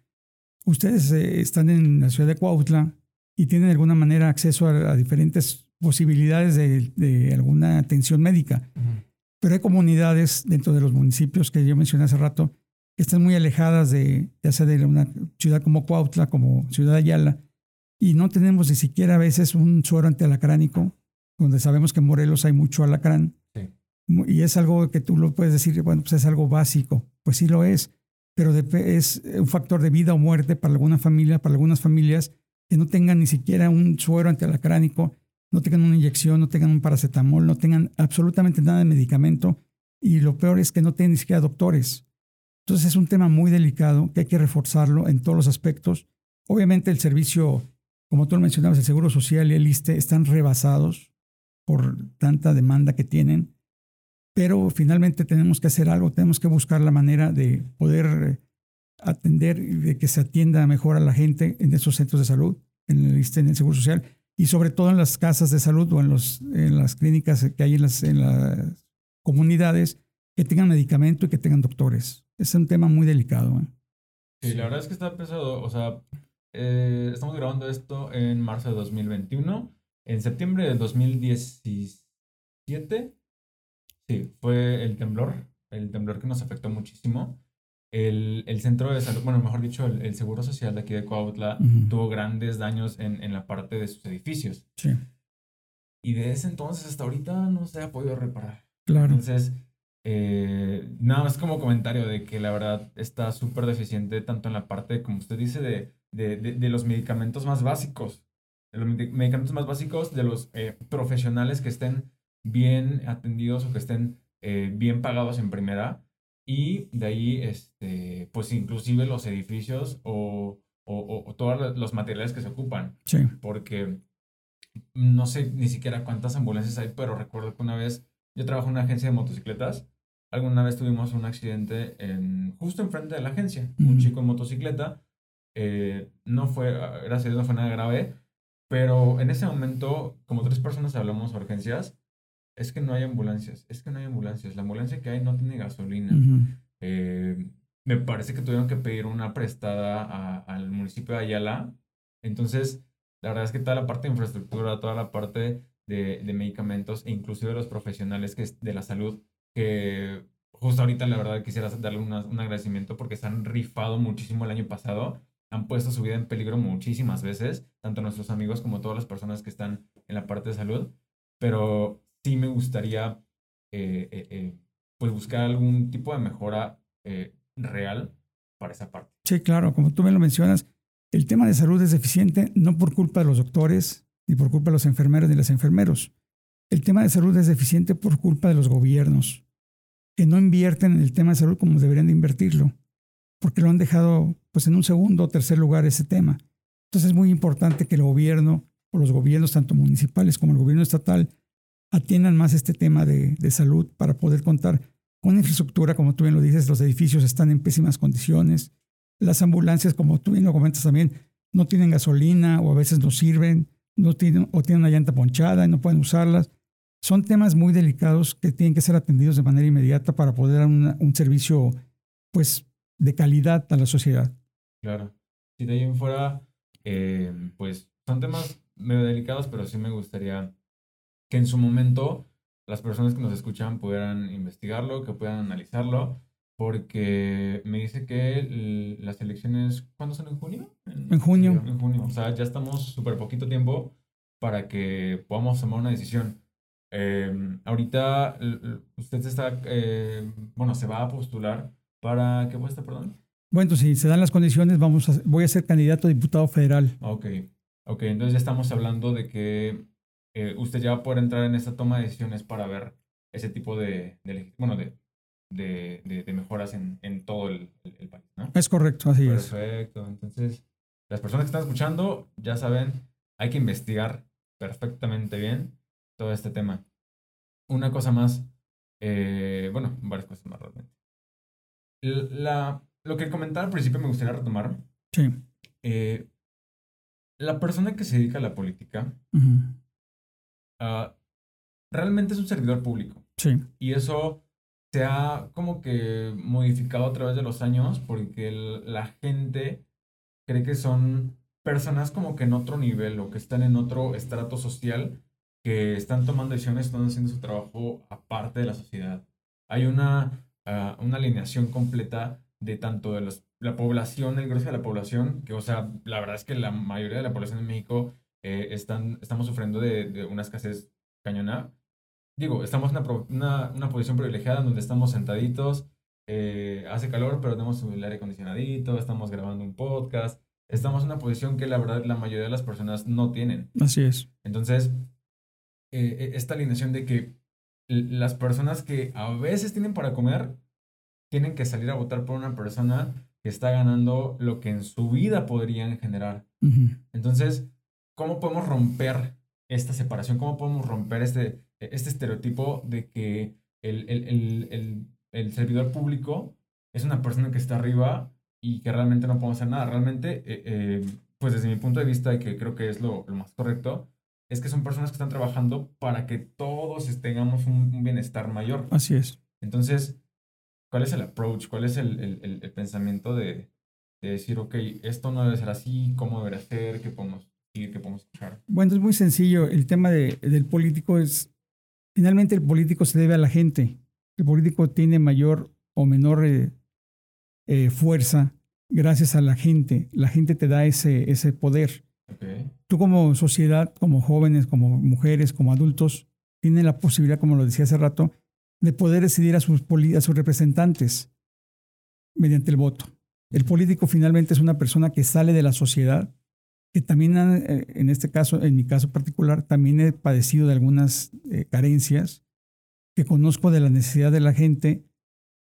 ustedes eh, están en la ciudad de Cuautla y tienen de alguna manera acceso a, a diferentes posibilidades de, alguna atención médica. Pero hay comunidades dentro de los municipios que yo mencioné hace rato que están muy alejadas de, ya sea de una ciudad como Cuautla, como Ciudad Ayala, y no tenemos ni siquiera a veces un suero antialacránico, donde sabemos que en Morelos hay mucho alacrán. Y es algo que tú lo puedes decir, bueno, pues es algo básico. Pues sí lo es, pero es un factor de vida o muerte para alguna familia, para algunas familias que no tengan ni siquiera un suero antialacránico no tengan una inyección, no tengan un paracetamol, no tengan absolutamente nada de medicamento y lo peor es que no tengan ni siquiera doctores. Entonces es un tema muy delicado que hay que reforzarlo en todos los aspectos. Obviamente el servicio, como tú lo mencionabas, el Seguro Social y el ISTE están rebasados por tanta demanda que tienen, pero finalmente tenemos que hacer algo, tenemos que buscar la manera de poder atender y de que se atienda mejor a la gente en esos centros de salud, en el ISTE, en el Seguro Social y sobre todo en las casas de salud o en, los, en las clínicas que hay en las, en las comunidades que tengan medicamento y que tengan doctores. Es un tema muy delicado. ¿eh? Sí, la verdad es que está pesado. O sea, eh, estamos grabando esto en marzo de 2021. En septiembre de 2017, sí, fue el temblor, el temblor que nos afectó muchísimo. El, el centro de salud, bueno, mejor dicho, el, el Seguro Social de aquí de Coautla Ujú. tuvo grandes daños en, en la parte de sus edificios. Sí, Y de ese entonces hasta ahorita no se ha podido reparar. claro. Entonces, eh, nada más como comentario de que la verdad está súper deficiente tanto en la parte, como usted dice, de, de, de- de los medicamentos más básicos. De los medi- medicamentos más básicos de los eh, profesionales que estén bien atendidos o que estén eh, bien pagados en primera. Y de ahí, este, pues inclusive los edificios o, o, o- todos los materiales que se ocupan Sí, porque no sé ni siquiera cuántas ambulancias hay, pero recuerdo que una vez yo trabajo en una agencia de motocicletas. Alguna vez tuvimos un accidente en, justo enfrente de la agencia. Un chico en motocicleta. eh, no fue, gracias a Dios, no fue nada grave. Pero en ese momento, como tres personas hablamos de urgencias, es que no hay ambulancias. Es que no hay ambulancias. La ambulancia que hay no tiene gasolina. Eh, me parece que tuvieron que pedir una prestada a- al municipio de Ayala. Entonces, la verdad es que toda la parte de infraestructura, toda la parte de, de medicamentos e inclusive los profesionales que es de la salud, que justo ahorita la verdad quisiera darle una- un agradecimiento porque se han rifado muchísimo el año pasado, han puesto su vida en peligro muchísimas veces, tanto nuestros amigos como todas las personas que están en la parte de salud, pero sí me gustaría eh, eh, eh, pues buscar algún tipo de mejora real para esa parte. Sí, claro, como tú me lo mencionas, el tema de salud es deficiente no por culpa de los doctores, ni por culpa de los enfermeros ni los enfermeros. El tema de salud es deficiente por culpa de los gobiernos, que no invierten en el tema de salud como deberían de invertirlo, porque lo han dejado pues en un segundo o tercer lugar ese tema. Entonces es muy importante que el gobierno o los gobiernos, tanto municipales como el gobierno estatal, atiendan más este tema de, de salud para poder contar con infraestructura, como tú bien lo dices, los edificios están en pésimas condiciones, las ambulancias, como tú bien lo comentas también, no tienen gasolina o a veces no sirven, no tienen, o tienen una llanta ponchada y no pueden usarlas. Son temas muy delicados que tienen que ser atendidos de manera inmediata para poder dar un servicio pues, de calidad a la sociedad. Claro. Si de ahí en fuera, eh, pues son temas medio delicados, pero sí me gustaría que en su momento las personas que nos escuchan pudieran investigarlo, que puedan analizarlo, porque me dice que las elecciones, ¿cuándo son? ¿En junio? En junio. En junio. O sea, ya estamos súper poquito tiempo para que podamos tomar una decisión. Eh, ahorita usted se está, eh, bueno, se va a postular para, ¿qué puesta, perdón? Bueno, si se dan las condiciones, vamos a, voy a ser candidato a diputado federal. Ok, ok, entonces ya estamos hablando de que eh, usted ya va a poder entrar en esta toma de decisiones para ver ese tipo de, bueno, de, de, de- de mejoras en, en todo el, el- el país, ¿no? Es correcto, así es. Perfecto, entonces las personas que están escuchando ya saben, hay que investigar perfectamente bien todo este tema. Una cosa más, eh, bueno, varias cosas más realmente. La, lo que comentaba al principio me gustaría retomar. Sí. eh, la persona que se dedica a la política. Ah, realmente es un servidor público. Sí. Y eso se ha como que modificado a través de los años porque el- la gente cree que son personas como que en otro nivel o que están en otro estrato social que están tomando decisiones, están haciendo su trabajo aparte de la sociedad. Hay una, ah, una alineación completa de tanto de los- la población, el grueso de la población, que o sea, la verdad es que la mayoría de la población en México eh, están, estamos sufriendo de, de una escasez cañona digo, estamos en una, una, una posición privilegiada donde estamos sentaditos, eh, hace calor, pero tenemos el aire acondicionadito, estamos grabando un podcast, estamos en una posición que la verdad la mayoría de las personas no tienen. Así es. Entonces, eh, eh, esta alineación de que las personas que a veces tienen para comer, tienen que salir a votar por una persona que está ganando lo que en su vida podrían generar. Entonces, ¿cómo podemos romper esta separación? ¿Cómo podemos romper este, este estereotipo de que el, el- el- el- el servidor público es una persona que está arriba y que realmente no podemos hacer nada? Realmente, eh, eh, pues desde mi punto de vista, y que creo que es lo, lo más correcto, es que son personas que están trabajando para que todos tengamos un, un bienestar mayor. Así es. Entonces, ¿cuál es el approach? ¿Cuál es el, el- el- el pensamiento de, de decir, ok, esto no debe ser así, cómo debería ser, qué podemos qué podemos escuchar. Bueno, es muy sencillo. El tema de, del político es, finalmente el político se debe a la gente. El político tiene mayor o menor eh, eh, fuerza gracias a la gente. La gente te da ese, ese poder. Okay. Tú como sociedad, como jóvenes, como mujeres, como adultos, tienen la posibilidad, como lo decía hace rato, de poder decidir a sus, a sus representantes mediante el voto. El político finalmente es una persona que sale de la sociedad, que también, eh, en este caso, en mi caso particular, también he padecido de algunas eh, carencias, que conozco de la necesidad de la gente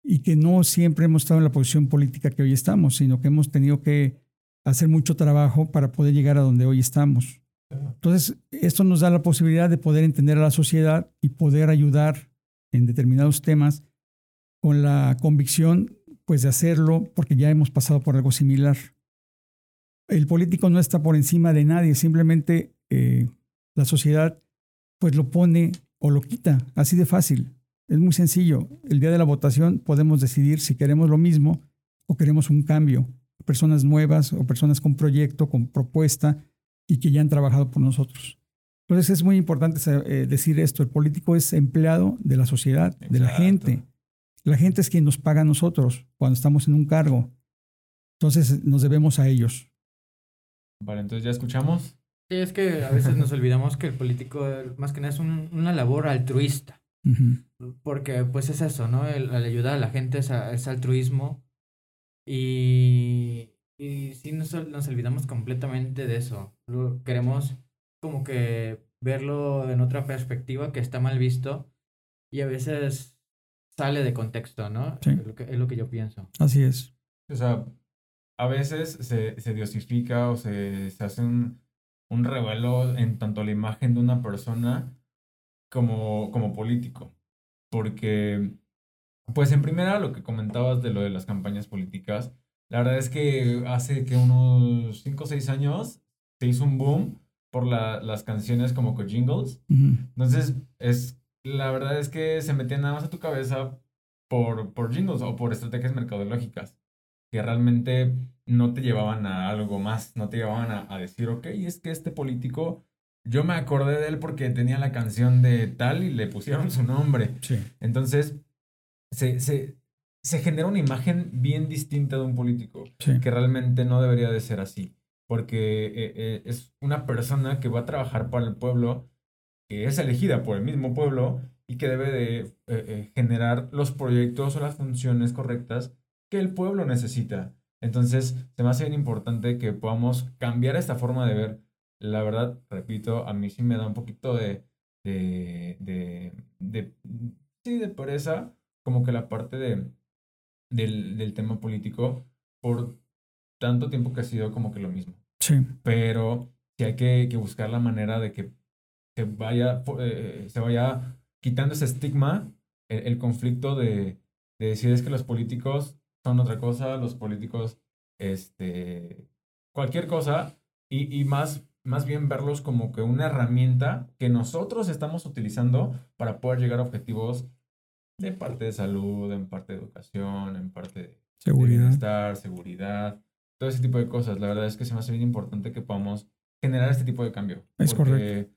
y que no siempre hemos estado en la posición política que hoy estamos, sino que hemos tenido que hacer mucho trabajo para poder llegar a donde hoy estamos. Entonces, esto nos da la posibilidad de poder entender a la sociedad y poder ayudar en determinados temas con la convicción pues de hacerlo porque ya hemos pasado por algo similar. El político no está por encima de nadie, simplemente eh, la sociedad pues lo pone o lo quita, así de fácil. Es muy sencillo. El día de la votación podemos decidir si queremos lo mismo o queremos un cambio. Personas nuevas o personas con proyecto, con propuesta y que ya han trabajado por nosotros. Entonces es muy importante eh, decir esto. El político es empleado de la sociedad, de la gente. La gente es quien nos paga a nosotros cuando estamos en un cargo. Entonces nos debemos a ellos. Vale, entonces ya escuchamos. Sí, es que a veces nos olvidamos que el político más que nada es una labor altruista. Porque pues es eso, ¿no? El, ayudar a la gente es, altruismo. Y, y sí nos, nos olvidamos completamente de eso. queremos como que verlo en otra perspectiva que está mal visto. Y a veces sale de contexto, ¿no? Sí. Es, lo que, es lo que yo pienso. Así es. O sea, a veces se, se diosifica o se, se hace un, un revuelo en tanto la imagen de una persona como, como político. Porque, pues en primera, lo que comentabas de lo de las campañas políticas, la verdad es que hace que unos 5 o 6 años se hizo un boom por la, las canciones como con jingles. Entonces, es la verdad es que se metían nada más a tu cabeza por, por jingles o por estrategias mercadológicas que realmente no te llevaban a algo más, no te llevaban a, decir, ok, es que este político, yo me acordé de él porque tenía la canción de tal y le pusieron su nombre. Sí. Entonces, se, se, se genera una imagen bien distinta de un político, que realmente no debería de ser así, porque eh, eh, es una persona que va a trabajar para el pueblo que es elegida por el mismo pueblo y que debe de eh, generar los proyectos o las funciones correctas que el pueblo necesita. Entonces, se me hace bien importante que podamos cambiar esta forma de ver. La verdad, repito, a mí sí me da un poquito de, de, de, de sí, de pereza, como que la parte de, del, del tema político por tanto tiempo que ha sido como que lo mismo. Sí. Pero sí hay que, que buscar la manera de que se vaya, eh, se vaya quitando ese estigma, el, conflicto de, de, decir es que los políticos son otra cosa, los políticos, este, cualquier cosa, y, y más, más bien verlos como que una herramienta que nosotros estamos utilizando para poder llegar a objetivos de parte de salud, en parte de educación, en parte de seguridad. bienestar, seguridad, todo ese tipo de cosas. La verdad es que se me hace bien importante que podamos generar este tipo de cambio. Es correcto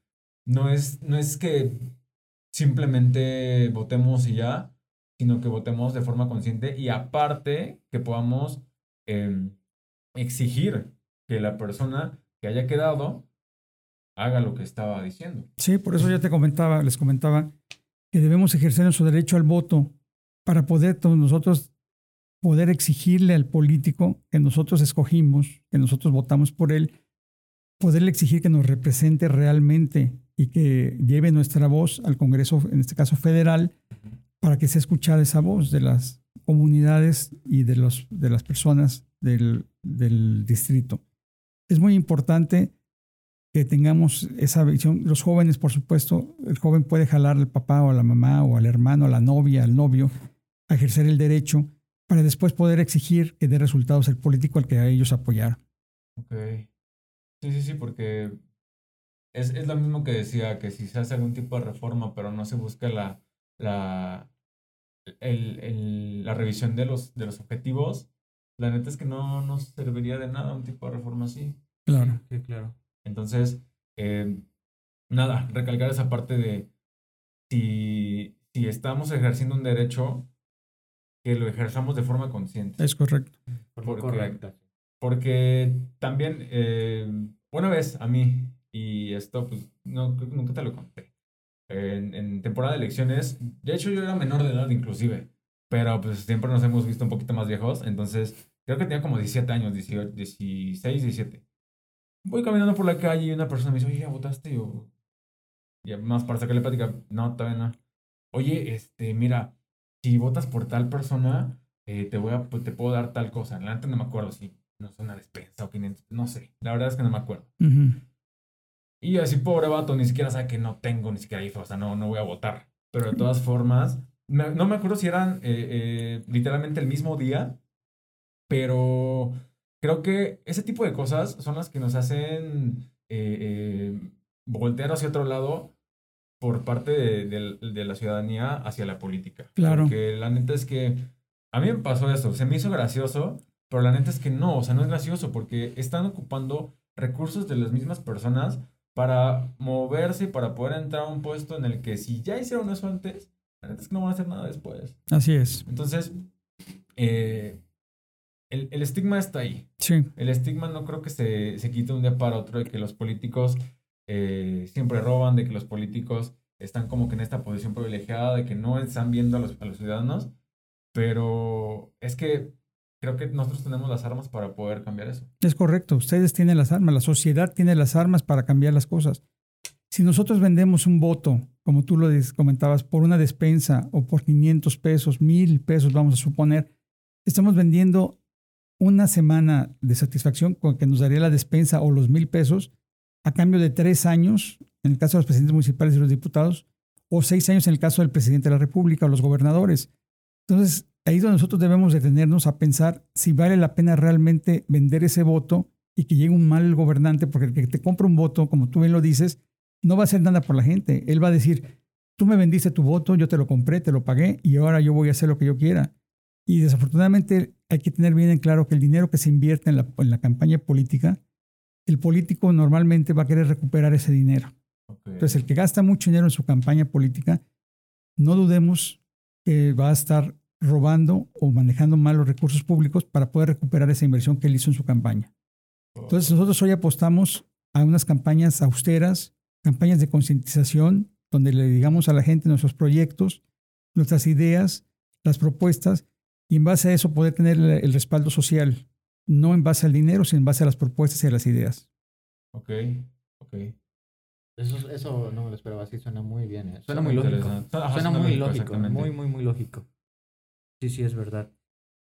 no es, no es que simplemente votemos y ya, sino que votemos de forma consciente y aparte que podamos em, exigir que la persona que haya quedado haga lo que estaba diciendo. Sí, por eso ya te comentaba, les comentaba que debemos ejercer nuestro derecho al voto para poder todos nosotros poder exigirle al político que nosotros escogimos, que nosotros votamos por él, poderle exigir que nos represente realmente y que lleve nuestra voz al Congreso, en este caso federal, para que sea escuchada esa voz de las comunidades y de, los, de las personas del, del distrito. Es muy importante que tengamos esa visión. Los jóvenes, por supuesto, el joven puede jalar al papá o a la mamá o al hermano, a la novia, al novio, a ejercer el derecho para después poder exigir que dé resultados el político al que ellos apoyar. Ok. Sí, sí, sí, porque es, es lo mismo que decía, que si se hace algún tipo de reforma, pero no se busca la, la, el, el, la revisión de los, de los objetivos, la neta es que no nos serviría de nada un tipo de reforma así. Claro. Sí, claro. Entonces, eh, nada, recalcar esa parte de si, si estamos ejerciendo un derecho, que lo ejerzamos de forma consciente. Es correcto. Porque- Correcto. Porque también, eh, una vez a mí, y esto pues no, creo que nunca te lo conté, en, en temporada de elecciones, de hecho yo era menor de edad inclusive, pero pues siempre nos hemos visto un poquito más viejos, entonces creo que tenía como 17 años, 18, 16, 17. Voy caminando por la calle y una persona me dice, oye, ¿ya votaste? O, y además para sacarle plática, no, todavía no. Oye, este, mira, si votas por tal persona, eh, te voy a, te puedo dar tal cosa. La neta no me acuerdo si no sé, una despensa o 500, no sé. La verdad es que no me acuerdo. Ujú. Y así, pobre vato, ni siquiera sabe que no tengo ni siquiera IFE, o sea, no, no voy a votar. Pero de todas formas, me- no me acuerdo si eran eh, eh, literalmente el mismo día, pero creo que ese tipo de cosas son las que nos hacen eh, eh, voltear hacia otro lado por parte de, de- de la ciudadanía hacia la política. Claro. Porque la neta es que a mí me pasó eso, se me hizo gracioso, pero la neta es que no, o sea, no es gracioso porque están ocupando recursos de las mismas personas para moverse y para poder entrar a un puesto en el que si ya hicieron eso antes, la neta es que no van a hacer nada después. Así es. Entonces, eh, el, el estigma está ahí. Sí. El estigma no creo que se, se quite de un día para otro de que los políticos eh, siempre roban, de que los políticos están como que en esta posición privilegiada, de que no están viendo a los, a los ciudadanos, pero es que creo que nosotros tenemos las armas para poder cambiar eso. Es correcto. Ustedes tienen las armas. La sociedad tiene las armas para cambiar las cosas. Si nosotros vendemos un voto, como tú lo comentabas, por una despensa o por 500 pesos, 1000 pesos, vamos a suponer, estamos vendiendo una semana de satisfacción con que nos daría la despensa o los 1000 pesos a cambio de tres años, en el caso de los presidentes municipales y los diputados, o seis años en el caso del presidente de la República o los gobernadores. Entonces, ahí es donde nosotros debemos detenernos a pensar si vale la pena realmente vender ese voto y que llegue un mal gobernante, porque el que te compra un voto, como tú bien lo dices, no va a hacer nada por la gente. Él va a decir, tú me vendiste tu voto, yo te lo compré, te lo pagué y ahora yo voy a hacer lo que yo quiera. Y desafortunadamente hay que tener bien en claro que el dinero que se invierte en la, en la campaña política, el político normalmente va a querer recuperar ese dinero. Entonces, el que gasta mucho dinero en su campaña política, no dudemos que va a estar robando o manejando mal los recursos públicos para poder recuperar esa inversión que él hizo en su campaña. Entonces, nosotros hoy apostamos a unas campañas austeras, campañas de concientización, donde le digamos a la gente nuestros proyectos, nuestras ideas, las propuestas, y en base a eso poder tener el, el respaldo social, no en base al dinero, sino en base a las propuestas y a las ideas. Ok, ok. Eso, eso no me lo esperaba, sí suena muy bien. eh. Suena Suena muy lógico. Suena suena muy lógico, muy, muy, muy lógico. Sí, sí, es verdad.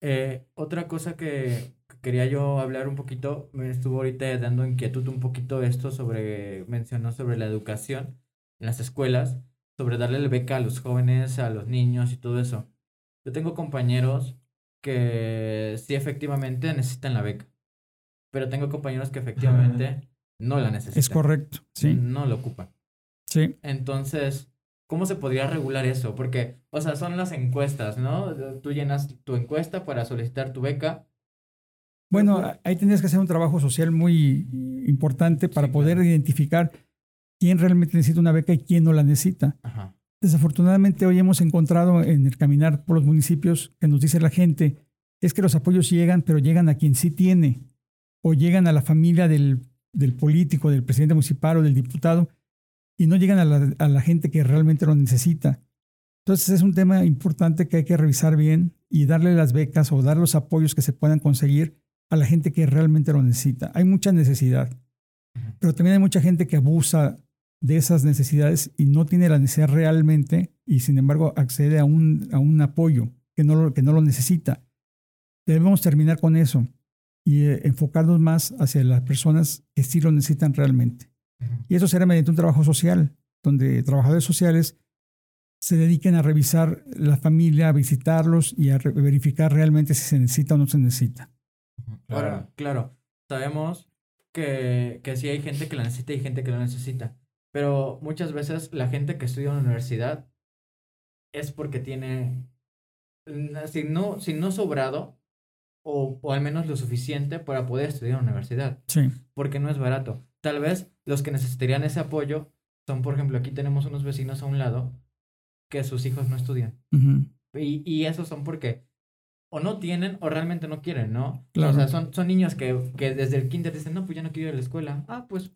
Eh, otra cosa que, que quería yo hablar un poquito, me estuvo ahorita dando inquietud un poquito esto sobre, mencionó sobre la educación en las escuelas, sobre darle el beca a los jóvenes, a los niños y todo eso. Yo tengo compañeros que sí efectivamente necesitan la beca, pero tengo compañeros que efectivamente no la necesitan. Es correcto, sí, No lo ocupan. sí. Entonces, ¿cómo se podría regular eso? Porque, o sea, son las encuestas, ¿no? Tú llenas tu encuesta para solicitar tu beca. Bueno, ahí tendrías que hacer un trabajo social muy importante para Sí, poder claro. identificar quién realmente necesita una beca y quién no la necesita. Ajá. Desafortunadamente hoy hemos encontrado en el caminar por los municipios que nos dice la gente es que los apoyos llegan, pero llegan a quien sí tiene o llegan a la familia del, del político, del presidente municipal o del diputado y no llegan a la, a la gente que realmente lo necesita. Entonces es un tema importante que hay que revisar bien y darle las becas o dar los apoyos que se puedan conseguir a la gente que realmente lo necesita. Hay mucha necesidad, pero también hay mucha gente que abusa de esas necesidades y no tiene la necesidad realmente y sin embargo accede a un, a un apoyo que no, lo, que no lo necesita. Debemos terminar con eso y eh, enfocarnos más hacia las personas que sí lo necesitan realmente. Y eso será mediante un trabajo social, donde trabajadores sociales se dediquen a revisar la familia, a visitarlos y a verificar realmente si se necesita o no se necesita. Ahora, claro, sabemos que, que sí hay gente que la necesita y gente que no necesita. Pero muchas veces la gente que estudia en la universidad es porque tiene, mm, si no, si no sobrado, o, o al menos lo suficiente para poder estudiar en la universidad, Sí. porque no es barato. Tal vez los que necesitarían ese apoyo son, por ejemplo, aquí tenemos unos vecinos a un lado que sus hijos no estudian. Y, y esos son porque o no tienen o realmente no quieren, ¿no? Claro. O sea, son, son niños que, que desde el kinder dicen, no, pues ya no quiero ir a la escuela. Ah, pues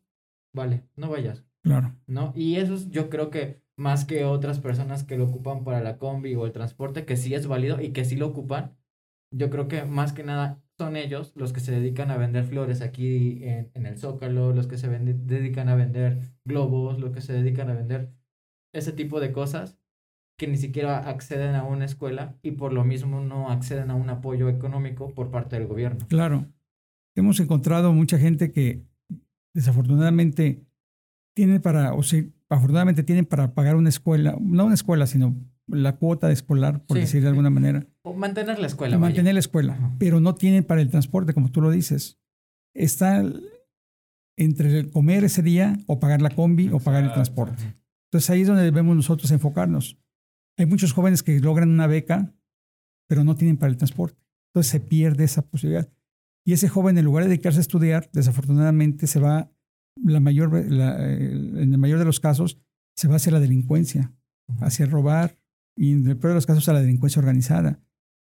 vale, no vayas, Claro. ¿no? Y esos yo creo que más que otras personas que lo ocupan para la combi o el transporte, que sí es válido y que sí lo ocupan, yo creo que más que nada son ellos los que se dedican a vender flores aquí en, en el Zócalo, los que se dedican a vender globos, los que se dedican a vender ese tipo de cosas que ni siquiera acceden a una escuela y por lo mismo no acceden a un apoyo económico por parte del gobierno. Claro. Hemos encontrado mucha gente que desafortunadamente tiene para, o sí, afortunadamente tienen para pagar una escuela, no una escuela, sino la cuota escolar, por Sí, decir de sí. alguna manera. O mantener la escuela. y vaya. mantener la escuela, Ajá. pero no tienen para el transporte, como tú lo dices. Está entre el comer ese día o pagar la combi o pagar el Exacto. transporte. Entonces ahí es donde debemos nosotros enfocarnos. Hay muchos jóvenes que logran una beca, pero no tienen para el transporte. Entonces se pierde esa posibilidad. Y ese joven, en lugar de dedicarse a estudiar, desafortunadamente se va, la mayor, la, eh, en el mayor de los casos, se va hacia la delincuencia, hacia robar y en el peor de los casos a la delincuencia organizada.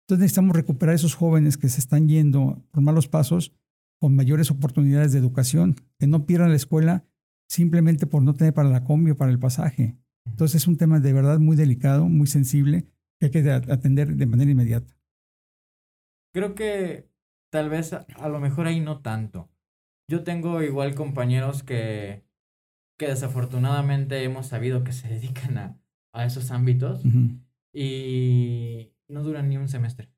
Entonces necesitamos recuperar esos jóvenes que se están yendo por malos pasos con mayores oportunidades de educación, que no pierdan la escuela simplemente por no tener para la combi o para el pasaje. Entonces es un tema de verdad muy delicado, muy sensible, que hay que a- atender de manera inmediata. Creo que tal vez a, a lo mejor ahí no tanto. Yo tengo igual compañeros que, que desafortunadamente hemos sabido que se dedican a, a esos ámbitos y no duran ni un semestre.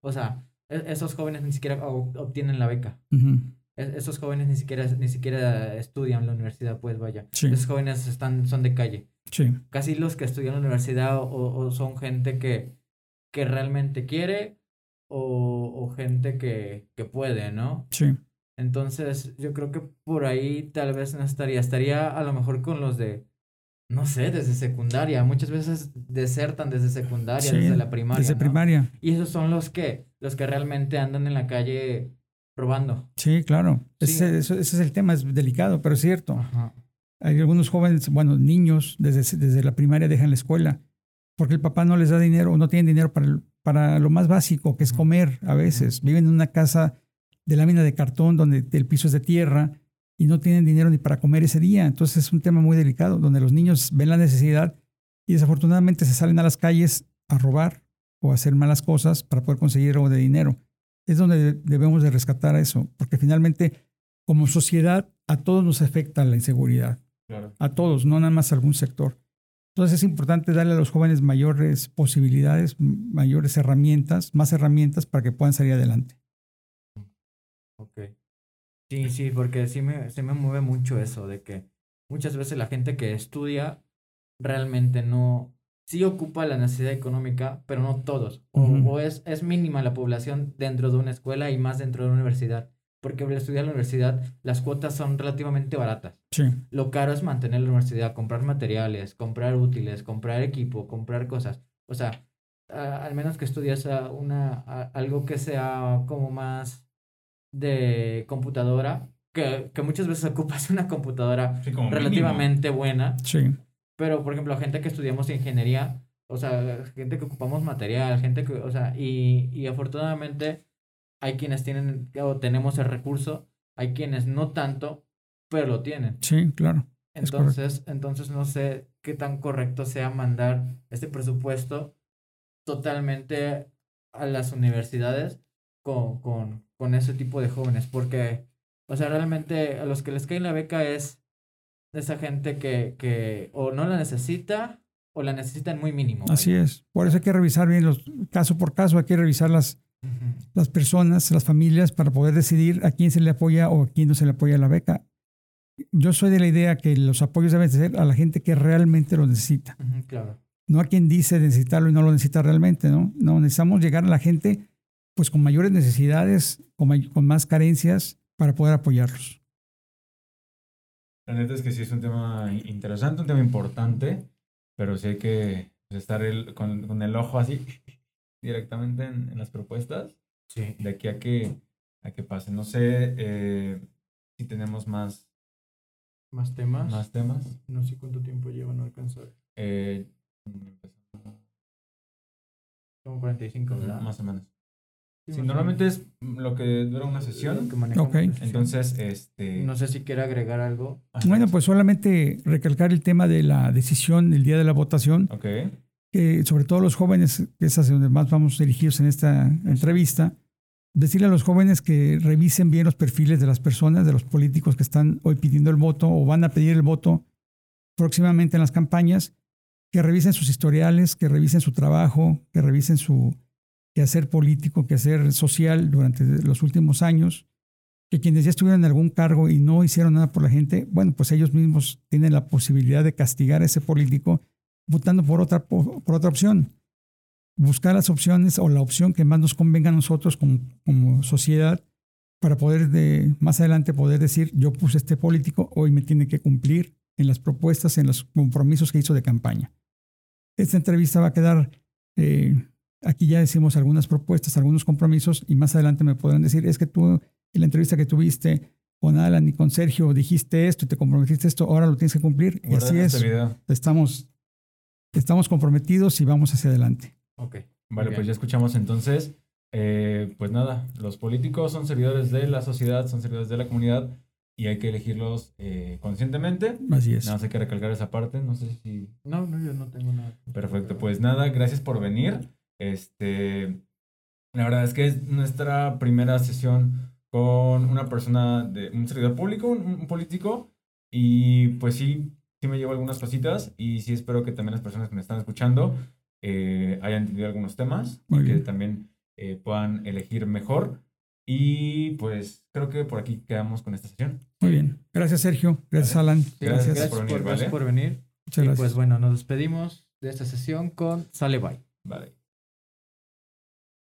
O sea, e- esos jóvenes ni siquiera obtienen la beca. ujú. E- esos jóvenes ni siquiera, ni siquiera estudian la universidad, pues vaya. Sí. Esos jóvenes están, son de calle. Sí, Casi los que estudian la universidad o, o son gente que, que realmente quiere o, o gente que, que puede, ¿no? sí, Entonces, yo creo que por ahí tal vez no estaría. Estaría a lo mejor con los de, no sé, desde secundaria. Muchas veces desertan desde secundaria, Sí, desde la primaria. desde ¿no? primaria. Y esos son los que, los que realmente andan en la calle robando. Sí, claro. Sí. Ese, es el tema, es delicado, pero es cierto. Ajá. Hay algunos jóvenes, bueno, niños, desde, desde la primaria dejan la escuela porque el papá no les da dinero o no tienen dinero para, el- para lo más básico, que es comer a veces. Viven en una casa de lámina de cartón donde el piso es de tierra y no tienen dinero ni para comer ese día. Entonces es un tema muy delicado donde los niños ven la necesidad y desafortunadamente se salen a las calles a robar o a hacer malas cosas para poder conseguir algo de dinero. Es donde debemos de rescatar eso, porque finalmente como sociedad a todos nos afecta la inseguridad Claro. a todos, no nada más a algún sector. Entonces es importante darle a los jóvenes mayores posibilidades, mayores herramientas, más herramientas para que puedan salir adelante. Sí, sí, porque sí me, sí me mueve mucho eso de que muchas veces la gente que estudia realmente no, sí ocupa la necesidad económica, pero no todos. O, es, es mínima la población dentro de una escuela y más dentro de una universidad. Porque al estudiar en la universidad las cuotas son relativamente baratas. Sí, Lo caro es mantener la universidad, comprar materiales, comprar útiles, comprar equipo, comprar cosas. O sea, a- al menos que estudias a una, a- algo que sea como más de computadora, que, que muchas veces ocupas una computadora Sí, como mínimo. relativamente buena, sí, pero por ejemplo, gente que estudiamos ingeniería, o sea, gente que ocupamos material, gente que, o sea, y, y afortunadamente hay quienes tienen o tenemos el recurso, hay quienes no tanto, pero lo tienen. sí, claro. Entonces, entonces no sé qué tan correcto sea mandar este presupuesto totalmente a las universidades con, con, con ese tipo de jóvenes, porque, o sea, realmente a los que les cae la beca es esa gente que, que o no la necesita o la necesitan muy mínimo. Así es. Por eso hay que revisar bien los caso por caso, hay que revisar las, las personas, las familias, para poder decidir a quién se le apoya o a quién no se le apoya la beca. Yo soy de la idea que los apoyos deben ser a la gente que realmente lo necesita. Claro. no a quien dice necesitarlo y no lo necesita realmente, ¿no? No, necesitamos llegar a la gente pues con mayores necesidades, con, may- con más carencias para poder apoyarlos. La neta es que sí es un tema interesante, un tema importante, pero sí hay que pues, estar el- con, con el ojo así directamente en, en las propuestas Sí. de aquí a que, a que pase. No sé eh, si tenemos más, Más temas. más temas. No sé cuánto tiempo llevan a alcanzar. Eh, Como 45, ¿verdad? más o menos. Sí, normalmente es lo que dura una sesión. que manejamos. Entonces, este... No sé si quiere agregar algo. Bueno, pues solamente recalcar el tema de la decisión el día de la votación, Ok, que sobre todo los jóvenes, que es hacia donde más vamos dirigidos en esta entrevista, decirle a los jóvenes que revisen bien los perfiles de las personas, de los políticos que están hoy pidiendo el voto o van a pedir el voto próximamente en las campañas, que revisen sus historiales, que revisen su trabajo, que revisen su quehacer político, quehacer social durante los últimos años, que quienes ya estuvieron en algún cargo y no hicieron nada por la gente, bueno, pues ellos mismos tienen la posibilidad de castigar a ese político votando por otra, por, otra opción. Buscar las opciones o la opción que más nos convenga a nosotros como, como sociedad para poder de, más adelante poder decir, yo puse este político, hoy me tiene que cumplir en las propuestas, en los compromisos que hizo de campaña. Esta entrevista va a quedar, eh, aquí ya decimos algunas propuestas, algunos compromisos y más adelante me podrán decir, es que tú en la entrevista que tuviste con Alan y con Sergio dijiste esto y te comprometiste esto, ahora lo tienes que cumplir. Y así guarden es, este video. estamos, estamos comprometidos y vamos hacia adelante. Ok. Vale, pues ya escuchamos entonces. eh, pues nada, los políticos son servidores de la sociedad, son servidores de la comunidad y hay que elegirlos eh, conscientemente. Así es. Nada más hay que recalcar esa parte. No sé si No, no, yo no tengo nada. Perfecto, pues nada, gracias por venir. Este, la verdad es que es nuestra primera sesión con una persona de un servidor público, un, un político, y pues sí, sí me llevo algunas cositas y sí espero que también las personas que me están escuchando eh, hayan entendido algunos temas Muy y que bien. también eh, puedan elegir mejor. Y pues creo que por aquí quedamos con esta sesión. Muy bien. Gracias, Sergio. Gracias, Alan. Sí, Gracias gracias, por por, venir, gracias ¿vale? por venir. Muchas y gracias. pues bueno, nos despedimos de esta sesión con Sale Bye. Vale.